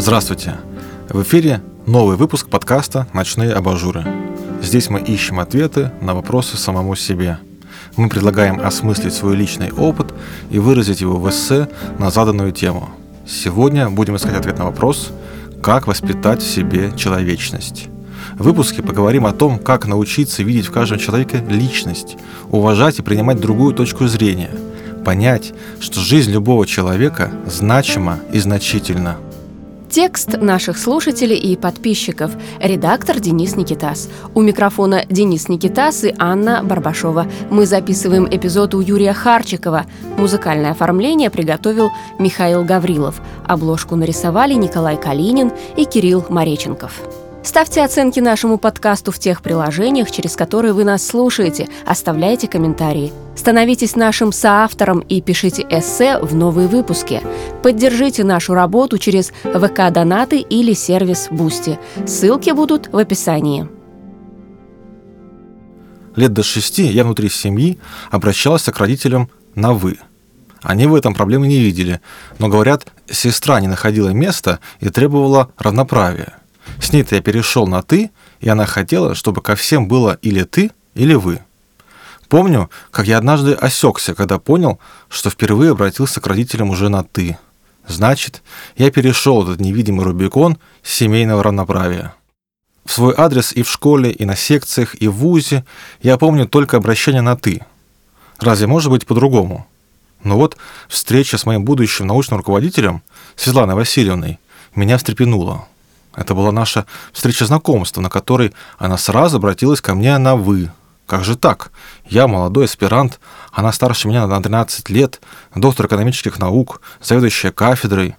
Здравствуйте! В эфире новый выпуск подкаста «Ночные абажуры». Здесь мы ищем ответы на вопросы самому себе. Мы предлагаем осмыслить свой личный опыт и выразить его в эссе на заданную тему. Сегодня будем искать ответ на вопрос «Как воспитать в себе человечность?». В выпуске поговорим о том, как научиться видеть в каждом человеке личность, уважать и принимать другую точку зрения, понять, что жизнь любого человека значима и значительна – Текст наших слушателей и подписчиков. Редактор Денис Никитас. У микрофона Денис Никитас и Анна Барбашова. Мы записываем эпизод у Юрия Харчикова. Музыкальное оформление приготовил Михаил Гаврилов. Обложку нарисовали Николай Калинин и Кирилл Мареченков. Ставьте оценки нашему подкасту в тех приложениях, через которые вы нас слушаете, оставляйте комментарии. Становитесь нашим соавтором и пишите эссе в новые выпуски. Поддержите нашу работу через ВК-донаты или сервис Бусти. Ссылки будут в описании. Лет до шести я внутри семьи обращался к родителям на «вы». Они в этом проблемы не видели, но, говорят, сестра не находила места и требовала равноправия. С ней-то я перешел на «ты», и она хотела, чтобы ко всем было или «ты», или «вы». Помню, как я однажды осекся, когда понял, что впервые обратился к родителям уже на «ты». Значит, я перешел этот невидимый Рубикон семейного равноправия. В свой адрес и в школе, и на секциях, и в ВУЗе я помню только обращение на «ты». Разве может быть по-другому? Но вот встреча с моим будущим научным руководителем, Светланой Васильевной, меня встрепенула. Это была наша встреча знакомства, на которой она сразу обратилась ко мне на «вы». Как же так? Я молодой аспирант, она старше меня на 13 лет, доктор экономических наук, заведующая кафедрой.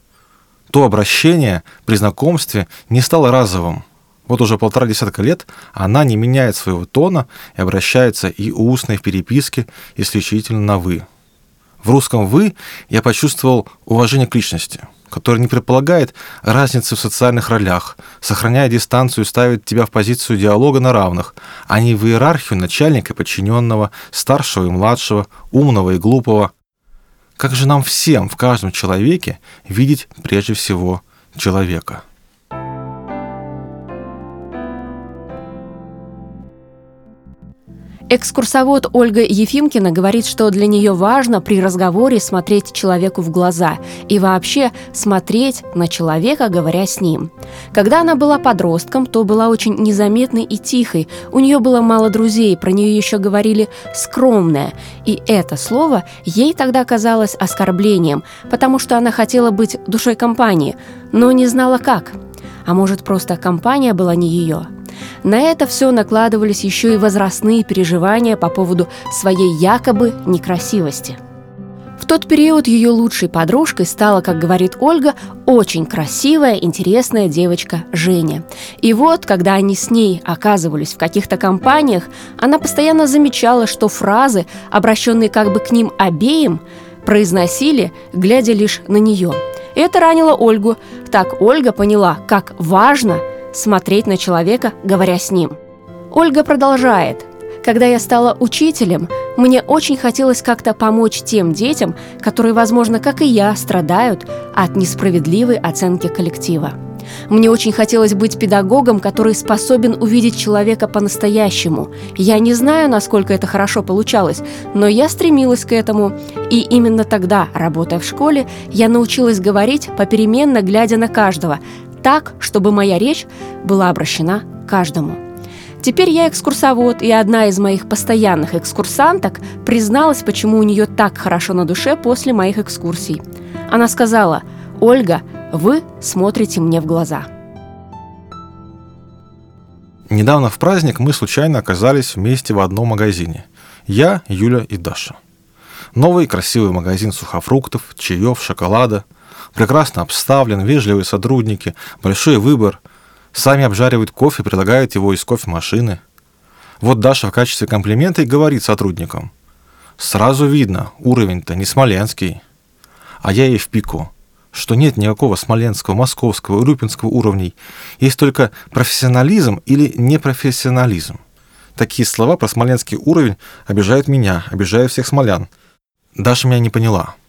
То обращение при знакомстве не стало разовым. Вот уже полтора десятка лет она не меняет своего тона и обращается и устно, и в переписке исключительно на «вы». В русском «вы» я почувствовал уважение к личности – который не предполагает разницы в социальных ролях, сохраняя дистанцию и ставит тебя в позицию диалога на равных, а не в иерархию начальника и подчиненного, старшего и младшего, умного и глупого. Как же нам всем в каждом человеке видеть прежде всего человека? Экскурсовод Ольга Ефимкина говорит, что для нее важно при разговоре смотреть человеку в глаза и вообще смотреть на человека, говоря с ним. Когда она была подростком, то была очень незаметной и тихой. У нее было мало друзей, про нее еще говорили «скромная». И это слово ей тогда казалось оскорблением, потому что она хотела быть душой компании, но не знала как. А может, просто компания была не ее – на это все накладывались еще и возрастные переживания по поводу своей якобы некрасивости. В тот период ее лучшей подружкой стала, как говорит Ольга, очень красивая, интересная девочка Женя. И вот, когда они с ней оказывались в каких-то компаниях, она постоянно замечала, что фразы, обращенные как бы к ним обеим, произносили, глядя лишь на нее. Это ранило Ольгу. Так Ольга поняла, как важно – смотреть на человека, говоря с ним. Ольга продолжает. Когда я стала учителем, мне очень хотелось как-то помочь тем детям, которые, возможно, как и я, страдают от несправедливой оценки коллектива. Мне очень хотелось быть педагогом, который способен увидеть человека по-настоящему. Я не знаю, насколько это хорошо получалось, но я стремилась к этому. И именно тогда, работая в школе, я научилась говорить, попеременно глядя на каждого, так, чтобы моя речь была обращена каждому. Теперь я экскурсовод, и одна из моих постоянных экскурсанток призналась, почему у нее так хорошо на душе после моих экскурсий. Она сказала, «Ольга, вы смотрите мне в глаза». Недавно в праздник мы случайно оказались вместе в одном магазине. Я, Юля и Даша. Новый красивый магазин сухофруктов, чаев, шоколада – прекрасно обставлен, вежливые сотрудники, большой выбор. Сами обжаривают кофе, предлагают его из кофемашины. Вот Даша в качестве комплимента и говорит сотрудникам. Сразу видно, уровень-то не смоленский. А я ей в пику, что нет никакого смоленского, московского, урюпинского уровней. Есть только профессионализм или непрофессионализм. Такие слова про смоленский уровень обижают меня, обижают всех смолян. Даша меня не поняла –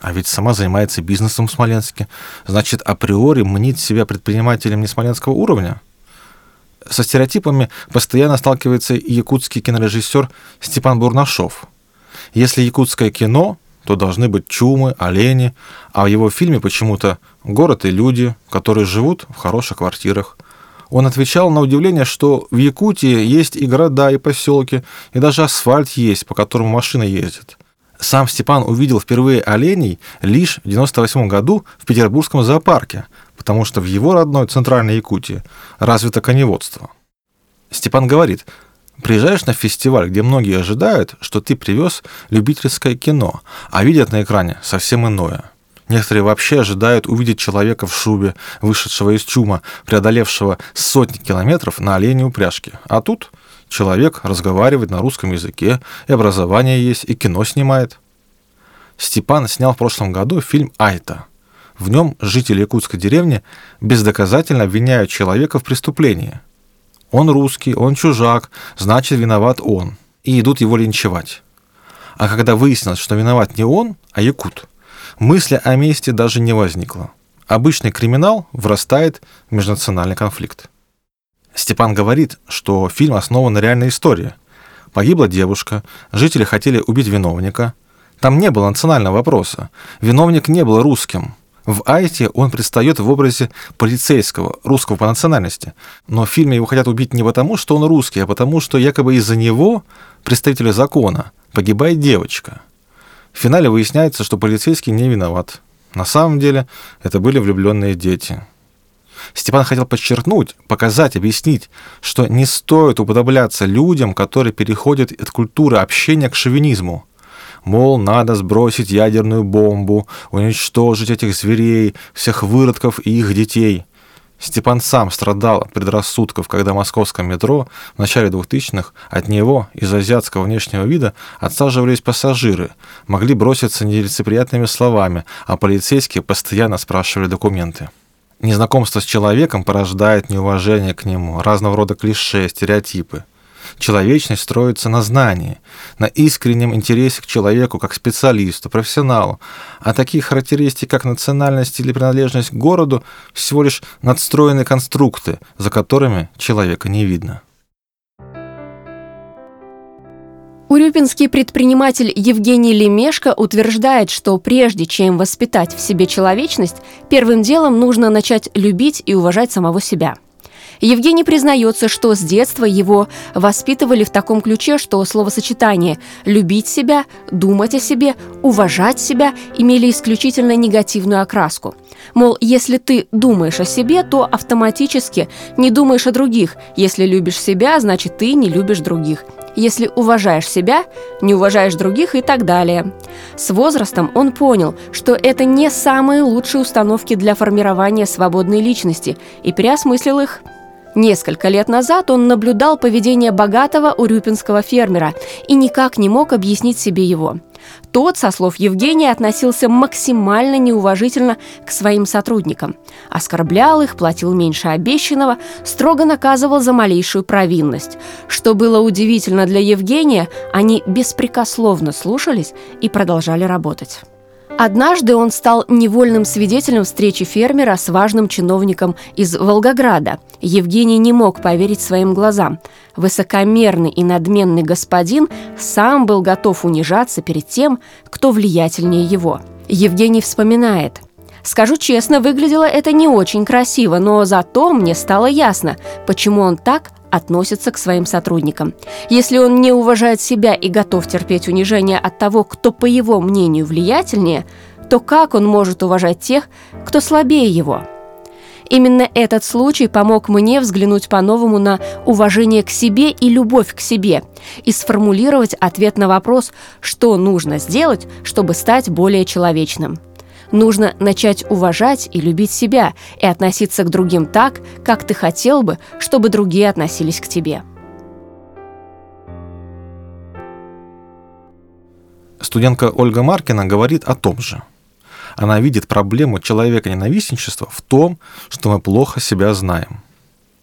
А ведь сама занимается бизнесом в Смоленске. Значит, априори мнит себя предпринимателем не смоленского уровня? Со стереотипами постоянно сталкивается и якутский кинорежиссер Степан Бурнашов. Если якутское кино, то должны быть чумы, олени, а в его фильме почему-то город и люди, которые живут в хороших квартирах. Он отвечал на удивление, что в Якутии есть и города, и поселки, и даже асфальт есть, по которому машины ездят. Сам Степан увидел впервые оленей лишь в 98 году в Петербургском зоопарке, потому что в его родной Центральной Якутии развито коневодство. Степан говорит, приезжаешь на фестиваль, где многие ожидают, что ты привез любительское кино, а видят на экране совсем иное. Некоторые вообще ожидают увидеть человека в шубе, вышедшего из чума, преодолевшего сотни километров на оленей упряжке. А тут человек разговаривает на русском языке, и образование есть, и кино снимает. Степан снял в прошлом году фильм «Айта», в нем жители якутской деревни бездоказательно обвиняют человека в преступлении. Он русский, он чужак, значит, виноват он. И идут его линчевать. А когда выяснилось, что виноват не он, а якут, мысли о мести даже не возникло. Обычный криминал вырастает в межнациональный конфликт. Степан говорит, что фильм основан на реальной истории. Погибла девушка, жители хотели убить виновника. Там не было национального вопроса. Виновник не был русским – в Айте он предстает в образе полицейского, русского по национальности. Но в фильме его хотят убить не потому, что он русский, а потому, что якобы из-за него, представителя закона, погибает девочка. В финале выясняется, что полицейский не виноват. На самом деле это были влюбленные дети. Степан хотел подчеркнуть, показать, объяснить, что не стоит уподобляться людям, которые переходят от культуры общения к шовинизму – Мол, надо сбросить ядерную бомбу, уничтожить этих зверей, всех выродков и их детей. Степан сам страдал от предрассудков, когда в московском метро в начале 2000-х от него, из азиатского внешнего вида, отсаживались пассажиры, могли броситься нелицеприятными словами, а полицейские постоянно спрашивали документы. Незнакомство с человеком порождает неуважение к нему, разного рода клише, стереотипы – Человечность строится на знании, на искреннем интересе к человеку как специалисту, профессионалу. А такие характеристики, как национальность или принадлежность к городу, всего лишь надстроенные конструкты, за которыми человека не видно. Урюпинский предприниматель Евгений Лемешко утверждает, что прежде чем воспитать в себе человечность, первым делом нужно начать любить и уважать самого себя – Евгений признается, что с детства его воспитывали в таком ключе, что словосочетание «любить себя», «думать о себе», «уважать себя» имели исключительно негативную окраску. Мол, если ты думаешь о себе, то автоматически не думаешь о других. Если любишь себя, значит ты не любишь других. Если уважаешь себя, не уважаешь других и так далее. С возрастом он понял, что это не самые лучшие установки для формирования свободной личности и переосмыслил их. Несколько лет назад он наблюдал поведение богатого урюпинского фермера и никак не мог объяснить себе его. Тот, со слов Евгения, относился максимально неуважительно к своим сотрудникам. Оскорблял их, платил меньше обещанного, строго наказывал за малейшую провинность. Что было удивительно для Евгения, они беспрекословно слушались и продолжали работать. Однажды он стал невольным свидетелем встречи фермера с важным чиновником из Волгограда. Евгений не мог поверить своим глазам. Высокомерный и надменный господин сам был готов унижаться перед тем, кто влиятельнее его. Евгений вспоминает – Скажу честно, выглядело это не очень красиво, но зато мне стало ясно, почему он так относится к своим сотрудникам. Если он не уважает себя и готов терпеть унижение от того, кто, по его мнению, влиятельнее, то как он может уважать тех, кто слабее его? Именно этот случай помог мне взглянуть по-новому на уважение к себе и любовь к себе и сформулировать ответ на вопрос, что нужно сделать, чтобы стать более человечным. Нужно начать уважать и любить себя и относиться к другим так, как ты хотел бы, чтобы другие относились к тебе. Студентка Ольга Маркина говорит о том же. Она видит проблему человека ненавистничества в том, что мы плохо себя знаем.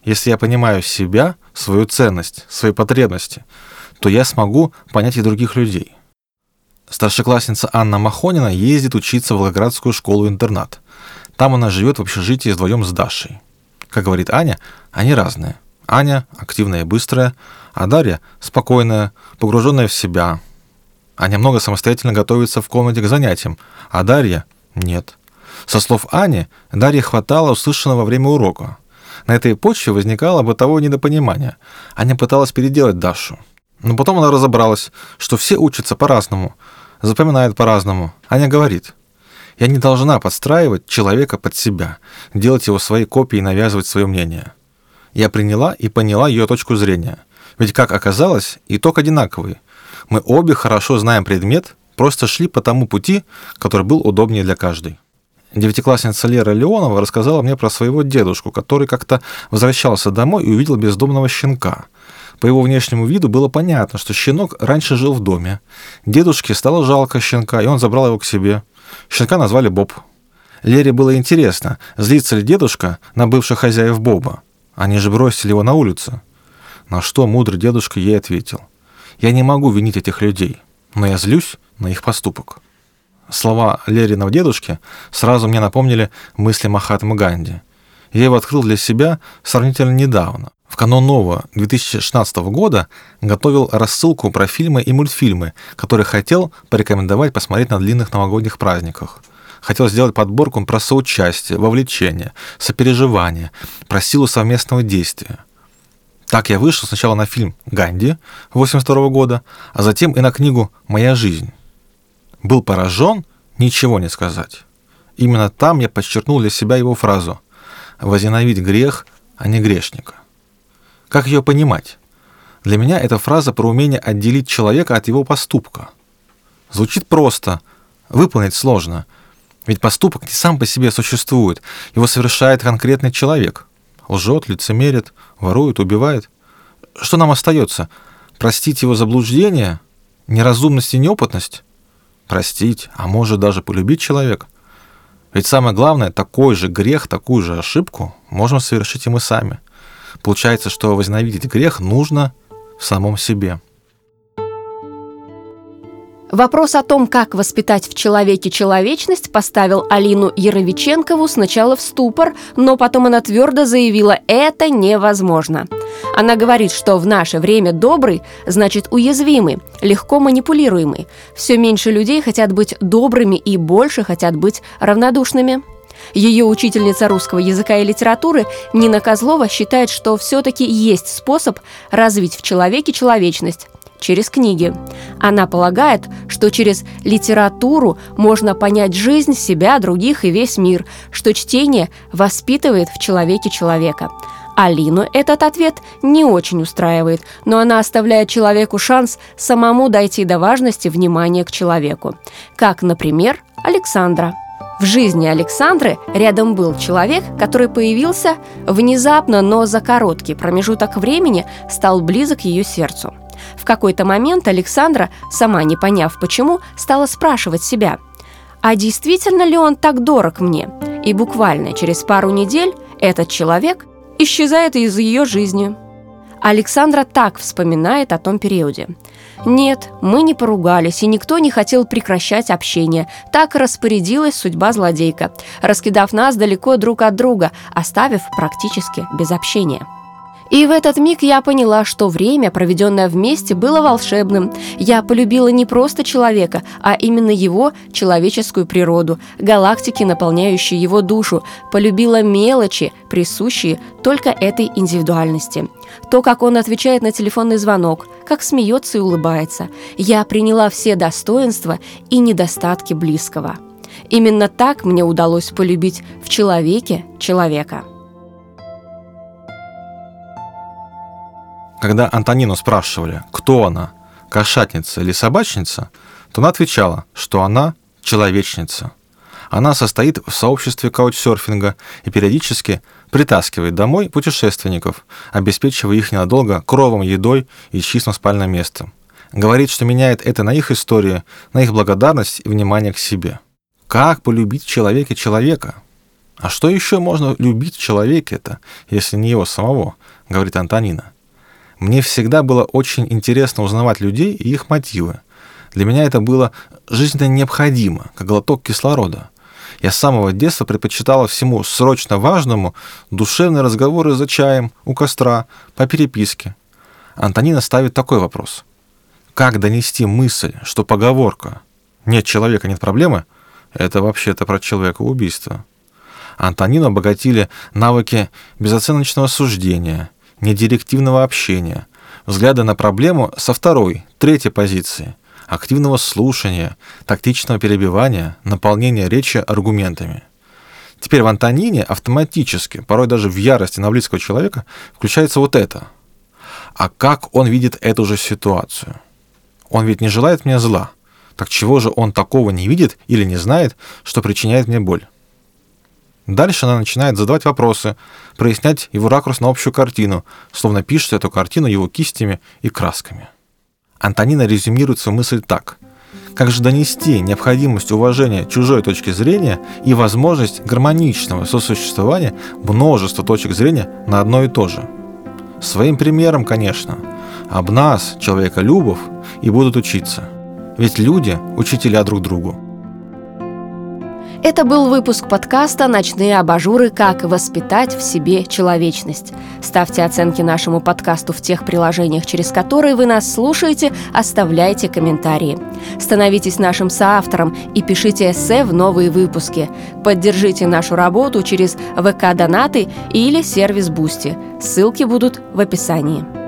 Если я понимаю себя, свою ценность, свои потребности, то я смогу понять и других людей – Старшеклассница Анна Махонина ездит учиться в Волгоградскую школу-интернат. Там она живет в общежитии вдвоем с Дашей. Как говорит Аня, они разные. Аня активная и быстрая, а Дарья спокойная, погруженная в себя. Аня много самостоятельно готовится в комнате к занятиям, а Дарья нет. Со слов Ани, Дарье хватало услышанного во время урока. На этой почве возникало бытовое недопонимание. Аня пыталась переделать Дашу. Но потом она разобралась, что все учатся по-разному, запоминают по-разному. Аня говорит, я не должна подстраивать человека под себя, делать его своей копией и навязывать свое мнение. Я приняла и поняла ее точку зрения. Ведь, как оказалось, итог одинаковый. Мы обе хорошо знаем предмет, просто шли по тому пути, который был удобнее для каждой. Девятиклассница Лера Леонова рассказала мне про своего дедушку, который как-то возвращался домой и увидел бездомного щенка. По его внешнему виду было понятно, что щенок раньше жил в доме. Дедушке стало жалко щенка, и он забрал его к себе. Щенка назвали Боб. Лере было интересно, злится ли дедушка на бывших хозяев Боба. Они же бросили его на улицу. На что мудрый дедушка ей ответил. «Я не могу винить этих людей, но я злюсь на их поступок». Слова Лериного дедушки сразу мне напомнили мысли Махатмы Ганди. Я его открыл для себя сравнительно недавно. В канун нового 2016 года готовил рассылку про фильмы и мультфильмы, которые хотел порекомендовать посмотреть на длинных новогодних праздниках. Хотел сделать подборку про соучастие, вовлечение, сопереживание, про силу совместного действия. Так я вышел сначала на фильм «Ганди» 82 года, а затем и на книгу «Моя жизнь». Был поражен, ничего не сказать. Именно там я подчеркнул для себя его фразу «возненавидь грех, а не грешника». Как ее понимать? Для меня эта фраза про умение отделить человека от его поступка. Звучит просто, выполнить сложно. Ведь поступок не сам по себе существует, его совершает конкретный человек. Лжет, лицемерит, ворует, убивает. Что нам остается? Простить его заблуждение, неразумность и неопытность? Простить, а может даже полюбить человека? Ведь самое главное, такой же грех, такую же ошибку можем совершить и мы сами – Получается, что возненавидеть грех нужно в самом себе. Вопрос о том, как воспитать в человеке человечность, поставил Алину Яровиченкову сначала в ступор, но потом она твердо заявила «это невозможно». Она говорит, что в наше время добрый значит уязвимый, легко манипулируемый. Все меньше людей хотят быть добрыми и больше хотят быть равнодушными. Ее учительница русского языка и литературы Нина Козлова считает, что все-таки есть способ развить в человеке человечность через книги. Она полагает, что через литературу можно понять жизнь, себя, других и весь мир, что чтение воспитывает в человеке человека. Алину этот ответ не очень устраивает, но она оставляет человеку шанс самому дойти до важности внимания к человеку. Как, например, Александра – в жизни Александры рядом был человек, который появился внезапно, но за короткий промежуток времени стал близок ее сердцу. В какой-то момент Александра, сама не поняв почему, стала спрашивать себя, а действительно ли он так дорог мне? И буквально через пару недель этот человек исчезает из ее жизни. Александра так вспоминает о том периоде. Нет, мы не поругались, и никто не хотел прекращать общение. Так распорядилась судьба злодейка, раскидав нас далеко друг от друга, оставив практически без общения. И в этот миг я поняла, что время, проведенное вместе, было волшебным. Я полюбила не просто человека, а именно его человеческую природу, галактики, наполняющие его душу, полюбила мелочи, присущие только этой индивидуальности. То, как он отвечает на телефонный звонок, как смеется и улыбается. Я приняла все достоинства и недостатки близкого. Именно так мне удалось полюбить в человеке человека. Когда Антонину спрашивали, кто она, кошатница или собачница, то она отвечала, что она человечница. Она состоит в сообществе каучсерфинга и периодически притаскивает домой путешественников, обеспечивая их ненадолго кровом, едой и чистым спальным местом. Говорит, что меняет это на их историю, на их благодарность и внимание к себе. Как полюбить в человеке человека? А что еще можно любить в человеке-то, если не его самого, говорит Антонина. Мне всегда было очень интересно узнавать людей и их мотивы. Для меня это было жизненно необходимо, как глоток кислорода. Я с самого детства предпочитала всему срочно важному душевные разговоры за чаем, у костра, по переписке. Антонина ставит такой вопрос. Как донести мысль, что поговорка «нет человека, нет проблемы» — это вообще-то про человека убийство? Антонину обогатили навыки безоценочного суждения, недирективного общения, взгляда на проблему со второй, третьей позиции, активного слушания, тактичного перебивания, наполнения речи аргументами. Теперь в Антонине автоматически, порой даже в ярости на близкого человека, включается вот это. А как он видит эту же ситуацию? Он ведь не желает мне зла. Так чего же он такого не видит или не знает, что причиняет мне боль? Дальше она начинает задавать вопросы, прояснять его ракурс на общую картину, словно пишет эту картину его кистями и красками. Антонина резюмирует свою мысль так. Как же донести необходимость уважения чужой точки зрения и возможность гармоничного сосуществования множества точек зрения на одно и то же? Своим примером, конечно. Об нас, человека любов, и будут учиться. Ведь люди – учителя друг другу. Это был выпуск подкаста «Ночные абажуры. Как воспитать в себе человечность». Ставьте оценки нашему подкасту в тех приложениях, через которые вы нас слушаете, оставляйте комментарии. Становитесь нашим соавтором и пишите эссе в новые выпуски. Поддержите нашу работу через ВК-донаты или сервис Бусти. Ссылки будут в описании.